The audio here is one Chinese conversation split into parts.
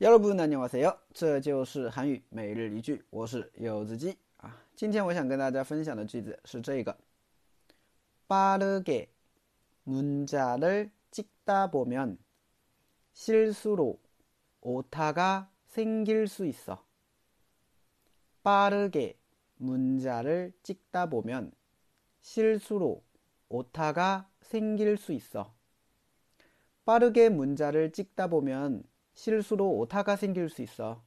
여러분 안녕하세요. 这就是韩语每日一句，我是柚子鸡啊。今天我想跟大家分享的句子是这个：빠르게문자를찍다보면실수로오타가생길수있어빠르게문자를찍다보면실수로오타가생길수있어빠르게문자를찍다보면 실수로 오타가 생길 수 있어.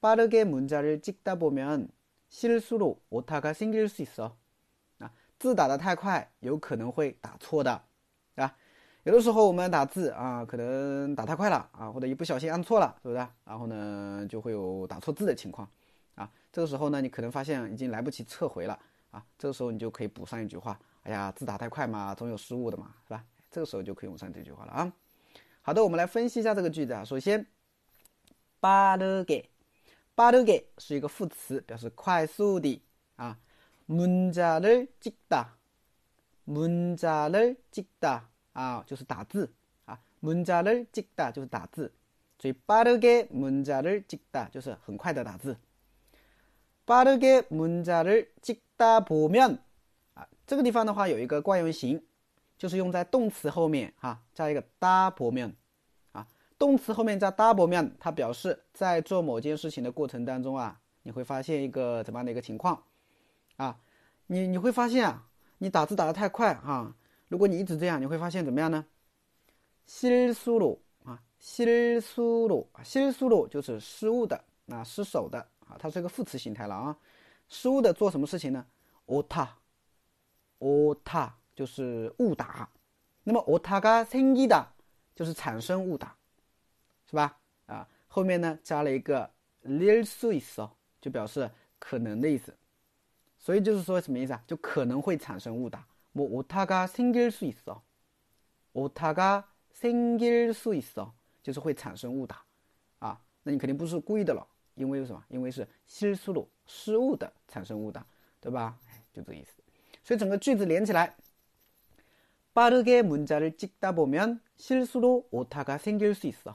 빠르게 문자를 찍다 보면 실수로 오타가 생길 수 있어. 啊，有的时候我们打字啊，可能打太快了啊，或者一不小心按错了，对不对？然后呢，就会有打错字的情况啊。这个时候呢，你可能发现已经来不及撤回了啊，这个时候你就可以补上一句话。哎呀，字打太快嘛，总有失误的嘛，是吧？这个时候就可以用上这句话了啊。 好的，我们来分析一下这个句子啊。首先，빠르게是一个副词，表示快速的啊。문자를찍 다， 문자를찍다啊，就是打字啊。문자를찍다就是打字，所以빠르게문자를찍다就是很快的打字。빠르게문자를찍다보면啊，这个地方的话有一个惯用型，就是用在动词后面哈，加一个다보 면。 动词后面加 double 面，它表示在做某件事情的过程当中啊，你会发现一个怎么样的一个情况啊？你你会发现啊，你打字打得太快哈，如果你一直这样，你会发现怎么样呢？실수 로， 啊，실수 로， 啊，실수로就是失误的啊，失手的啊，它是一个副词形态了啊。失误的做什么事情呢？오 타， 오 타， 就是误打。那么오타가생기다就是产生误打。 是吧？啊，后面呢加了一个 lil suis，就表示可能的意思。所以就是说什么意思啊？就可能会产生误打。뭐오타가생길수있 어， 오타가생길수있어就是会产生误打啊。那你肯定不是故意的了，因为什么？因为是실수 로， 失误的产生误打，对吧？就这个意思。所以整个句子连起来，빠르게문자를찍다보면실수로오타가생길수있어